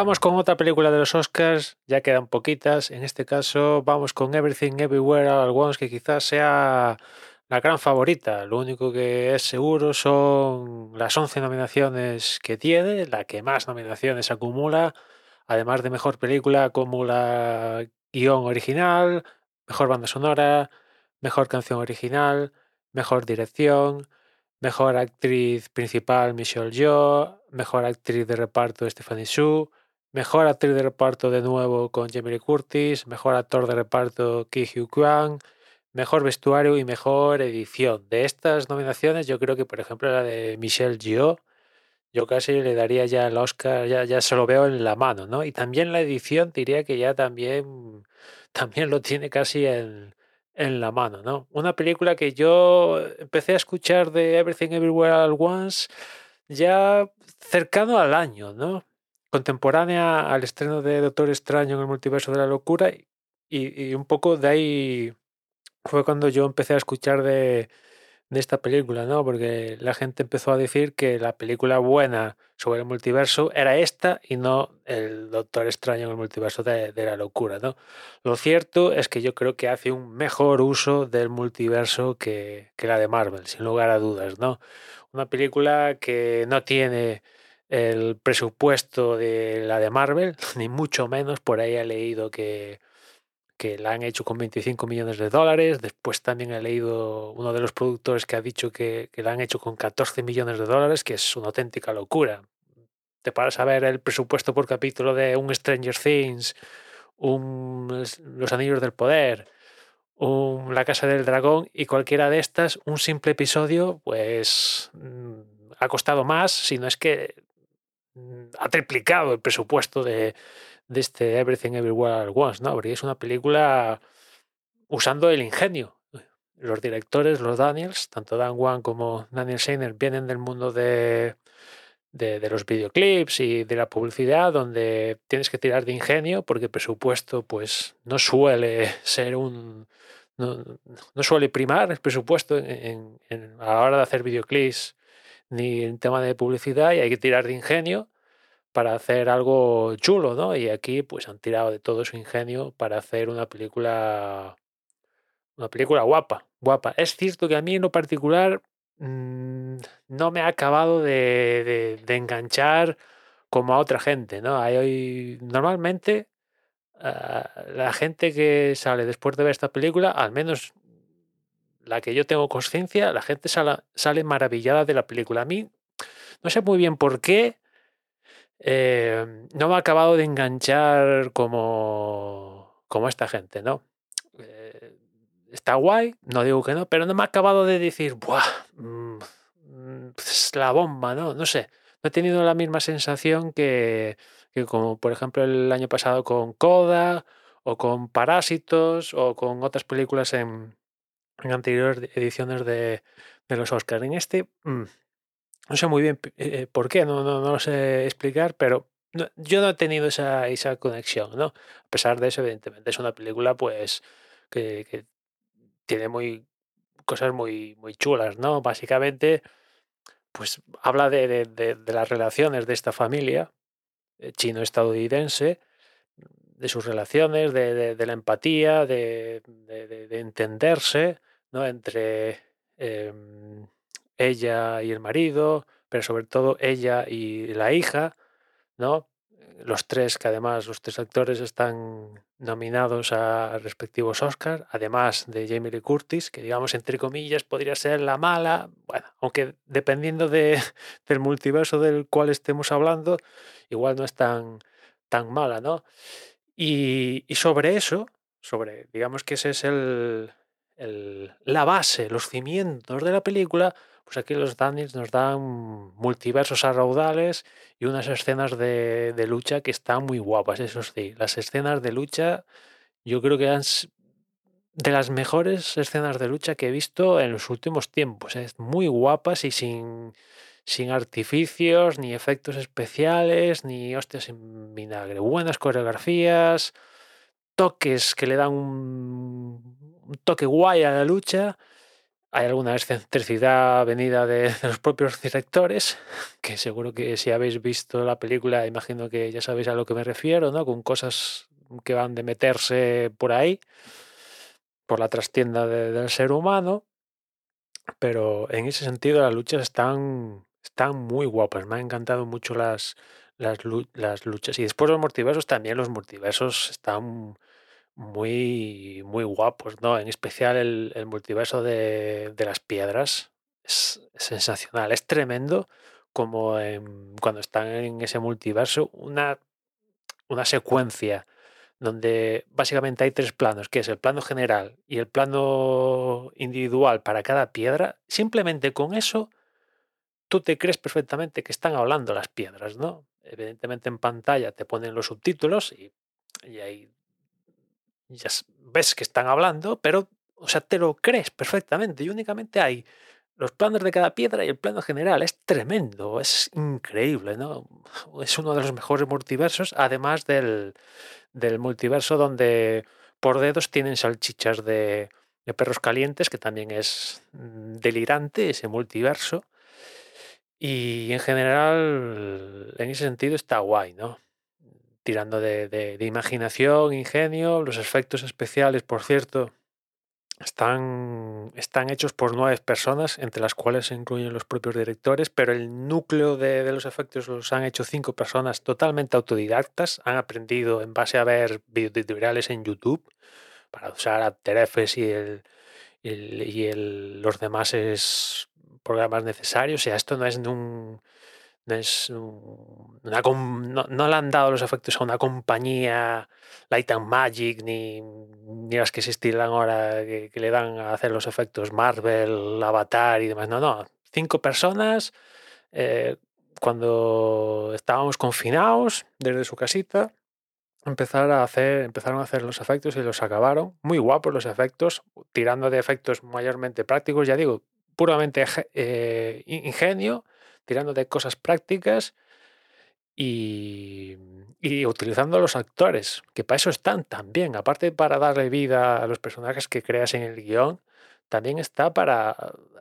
Vamos con otra película de los Oscars, ya quedan poquitas. En este caso, vamos con Everything Everywhere All at Once, que quizás sea la gran favorita. Lo único que es seguro son las 11 nominaciones que tiene, la que más nominaciones acumula. Además de mejor película, acumula guion original, mejor banda sonora, mejor canción original, mejor dirección, mejor actriz principal Michelle Yeoh, mejor actriz de reparto Stephanie Su, mejor actriz de reparto de nuevo con Jamie Lee Curtis, mejor actor de reparto Ki Kwan, mejor vestuario y mejor edición. De estas nominaciones, yo creo que, por ejemplo, la de Michelle Yeoh, yo casi le daría ya el Oscar, ya, ya se lo veo en la mano, ¿no? Y también la edición diría que ya también, también lo tiene casi en, en la mano, ¿no? Una película que yo empecé a escuchar de Everything Everywhere All Once ya cercano al año, ¿no? Contemporánea al estreno de Doctor Extraño en el Multiverso de la Locura y, un poco de ahí fue cuando yo empecé a escuchar de, esta película, ¿no? Porque la gente empezó a decir que la película buena sobre el multiverso era esta y no el Doctor Extraño en el multiverso de, de, la locura, ¿no? Lo cierto es que yo creo que hace un mejor uso del multiverso que, que la de Marvel, sin lugar a dudas, ¿no? Una película que no tiene el presupuesto de la de Marvel, ni mucho menos, por ahí he leído que que la han hecho con 25 millones de dólares. Después también he leído uno de los productores que ha dicho que, que la han hecho con 14 millones de dólares, que es una auténtica locura. Te paras a ver el presupuesto por capítulo de un Stranger Things, un Los Anillos del Poder, un La Casa del Dragón y cualquiera de estas, un simple episodio, pues mm, ha costado más, si no es que ha triplicado el presupuesto de, de este Everything Everywhere at Once, ¿no? Porque es una película usando el ingenio. Los directores, los Daniels, tanto Dan Wan como Daniel Seiner, vienen del mundo de, de, los videoclips y de la publicidad, donde tienes que tirar de ingenio, porque presupuesto, pues, no suele ser un. No, no suele primar el presupuesto en, en, a la hora de hacer videoclips ni en tema de publicidad, y hay que tirar de ingenio para hacer algo chulo, ¿no? Y aquí pues han tirado de todo su ingenio para hacer una película una película guapa, guapa. Es cierto que a mí en lo particular mmm, no me ha acabado de, enganchar como a otra gente, ¿no? Hay, normalmente uh, la gente que sale después de ver esta película, al menos la que yo tengo conciencia, la gente sale, maravillada de la película. A mí no sé muy bien por qué, eh, no me ha acabado de enganchar como, como esta gente, ¿no? Eh, está guay, no digo que no, pero no me ha acabado de decir, ¡buah! Mmm, es la bomba, ¿no? No sé, no he tenido la misma sensación que, que como por ejemplo el año pasado con Coda o con Parásitos o con otras películas en, en anteriores ediciones de, de los Oscars. En este, mmm, no sé muy bien eh, por qué, no, no, no, lo sé explicar, pero yo no he tenido esa, esa conexión, ¿no? A pesar de eso, evidentemente, es una película, pues, que, que tiene muy cosas muy, muy chulas, ¿no? Básicamente, pues habla de, de, de, de las relaciones de esta familia eh, chino-estadounidense, de sus relaciones, de, la empatía, de, entenderse, ¿no? Entre... Eh, ella y el marido, pero sobre todo ella y la hija, ¿no? Los tres, que además los tres actores están nominados a respectivos Oscars, además de Jamie Lee Curtis, que digamos entre comillas podría ser la mala, bueno, aunque dependiendo de, del multiverso del cual estemos hablando, igual no es tan, tan mala, ¿no? Y, y sobre eso, sobre, digamos que ese es el, la base, los cimientos de la película, pues aquí los Daniels nos dan multiversos a raudales y unas escenas de, de, lucha que están muy guapas, eso sí. Las escenas de lucha yo creo que eran de las mejores escenas de lucha que he visto en los últimos tiempos. ¿eh? Muy guapas y sin, sin artificios, ni efectos especiales, ni hostias en vinagre. Buenas coreografías, toques que le dan un, un toque guay a la lucha hay alguna excentricidad venida de, los propios directores, que seguro que si habéis visto la película, imagino que ya sabéis a lo que me refiero, ¿no? Con cosas que van de meterse por ahí, por la trastienda del ser humano. Pero en ese sentido las luchas están, están muy guapas. Me han encantado mucho las, las, las luchas. Y después los multiversos también, los multiversos están muy, muy guapos, ¿no? En especial el, multiverso de, las piedras es, sensacional, es tremendo como cuando están en ese multiverso, una, una secuencia donde básicamente hay tres planos, que es el plano general y el plano individual para cada piedra, simplemente con eso tú te crees perfectamente que están hablando las piedras, ¿no? Evidentemente en pantalla te ponen los subtítulos y, y ahí ya ves que están hablando, pero, o sea, te lo crees perfectamente y únicamente hay los planos de cada piedra y el plano general. Es tremendo, es increíble, ¿no? Es uno de los mejores multiversos, además del, del multiverso donde por dedos tienen salchichas de, de perros calientes, que también es mm, delirante ese multiverso. Y en general, en ese sentido, está guay, ¿no? Tirando de, imaginación, ingenio. Los efectos especiales, por cierto, están, están hechos por nueve personas, entre las cuales se incluyen los propios directores, pero el núcleo de, los efectos los han hecho cinco personas totalmente autodidactas. Han aprendido en base a ver videotutoriales en YouTube para usar After y, el, y el, los demás programas necesarios. O sea, esto no es un es una, no, le han dado los efectos a una compañía Light and Magic ni, ni las que estilan ahora que, le dan a hacer los efectos Marvel, Avatar y demás. No, no. Cinco personas eh, cuando estábamos confinados desde su casita a hacer, empezaron a hacer los efectos y los acabaron. Muy guapos los efectos, tirando de efectos mayormente prácticos, ya digo, puramente eh, ingenio tirando de cosas prácticas y, utilizando los actores, que para eso están también, aparte para darle vida a los personajes que creas en el guion, también está para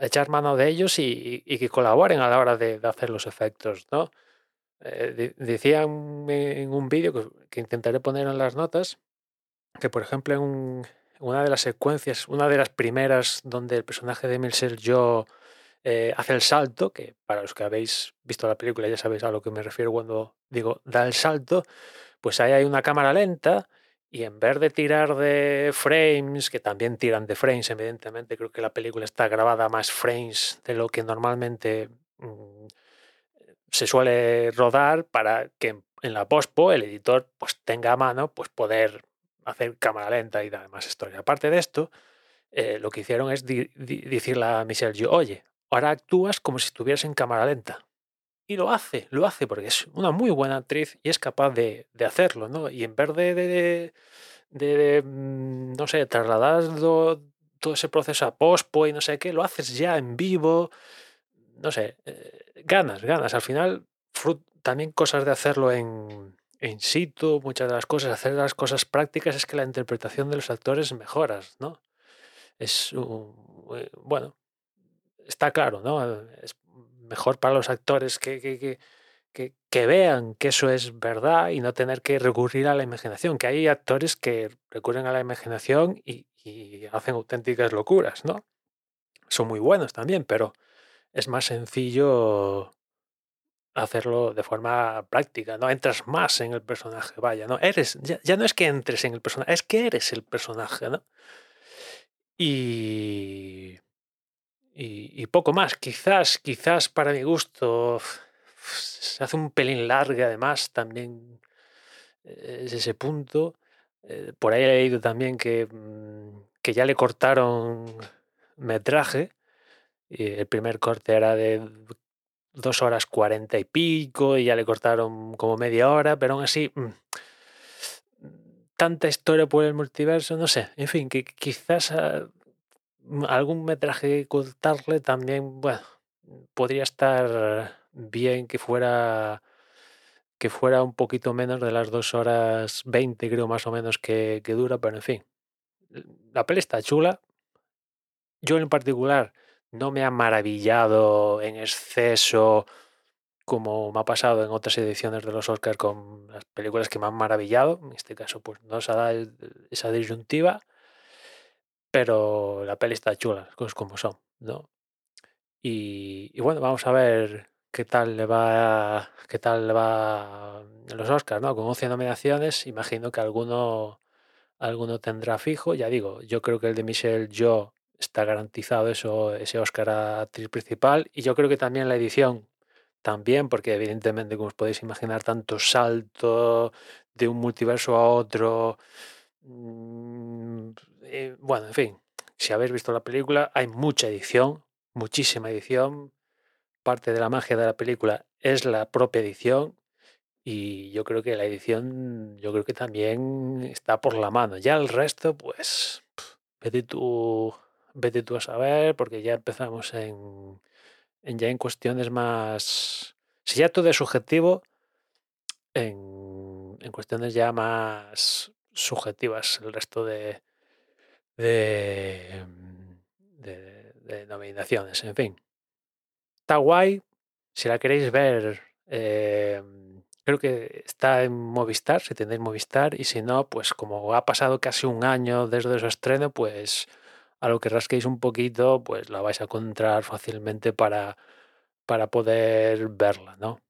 echar mano de ellos y, que colaboren a la hora de, hacer los efectos, ¿no? Eh, decían en un vídeo que, intentaré poner en las notas que, por ejemplo, en una de las secuencias, una de las primeras donde el personaje de Milser Joe eh, hace el salto, que para los que habéis visto la película ya sabéis a lo que me refiero cuando digo da el salto, pues ahí hay una cámara lenta y en vez de tirar de frames, que también tiran de frames, evidentemente, creo que la película está grabada más frames de lo que normalmente mm, se suele rodar para que en la pospo el editor pues tenga a mano pues poder hacer cámara lenta y demás historia. Aparte de esto, eh, lo que hicieron es decirle a Michelle yo, oye, ahora actúas como si estuvieras en cámara lenta. Y lo hace, lo hace porque es una muy buena actriz y es capaz de, hacerlo, ¿no? Y en vez de, de, mm, no sé, trasladar todo ese proceso a pospo y no sé qué, lo haces ya en vivo, no sé, eh, ganas, ganas. Al final, también cosas de hacerlo en, en situ, muchas de las cosas, hacer las cosas prácticas es que la interpretación de los actores mejoras, ¿no? Es, eh, bueno, está claro, ¿no? Es mejor para los actores que, que, que, que, vean que eso es verdad y no tener que recurrir a la imaginación, que hay actores que recurren a la imaginación y, hacen auténticas locuras, ¿no? Son muy buenos también, pero es más sencillo hacerlo de forma práctica, ¿no? Entras más en el personaje, vaya, ¿no? Eres, ya, ya, no es que entres en el personaje, es que eres el personaje, ¿no? Y y, poco más. Quizás, quizás para mi gusto se hace un pelín larga además también eh, es ese punto. Eh, por ahí he leído también que, mm, que ya le cortaron metraje. El primer corte era de dos horas cuarenta y pico y ya le cortaron como media hora, pero aún así mm, tanta historia por el multiverso, no sé, en fin, que quizás ah, algún metraje cortarle también, bueno, podría estar bien que fuera que fuera un poquito menos de las dos horas 20, creo más o menos que, dura, pero en fin. La peli está chula. Yo en particular no me ha maravillado en exceso como me ha pasado en otras ediciones de los Oscars con las películas que me han maravillado. En este caso, pues no se da esa disyuntiva, pero la peli está chula, cosas como son, ¿no? Y, bueno, vamos a ver qué tal le va, qué tal le va en los Oscars, ¿no? Con 11 nominaciones, imagino que alguno, alguno tendrá fijo. Ya digo, yo creo que el de Michelle Yo está garantizado eso, ese Oscar a actriz principal y yo creo que también la edición también, porque evidentemente, como os podéis imaginar, tanto salto de un multiverso a otro. Eh, bueno, en fin, si habéis visto la película, hay mucha edición, muchísima edición. Parte de la magia de la película es la propia edición y yo creo que la edición, yo creo que también está por la mano. Ya el resto, pues, vete tú, vete tú a saber, porque ya empezamos en, ya en cuestiones más... Si ya todo es subjetivo, en cuestiones ya más subjetivas el resto de, de, de, de nominaciones. En fin, está guay. Si la queréis ver, eh, creo que está en Movistar, si tenéis Movistar, y si no, pues como ha pasado casi un año desde su estreno, pues a lo que rasquéis un poquito, pues la vais a encontrar fácilmente para, para poder verla, ¿no?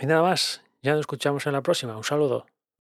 Y nada más, ya nos escuchamos en la próxima. Un saludo.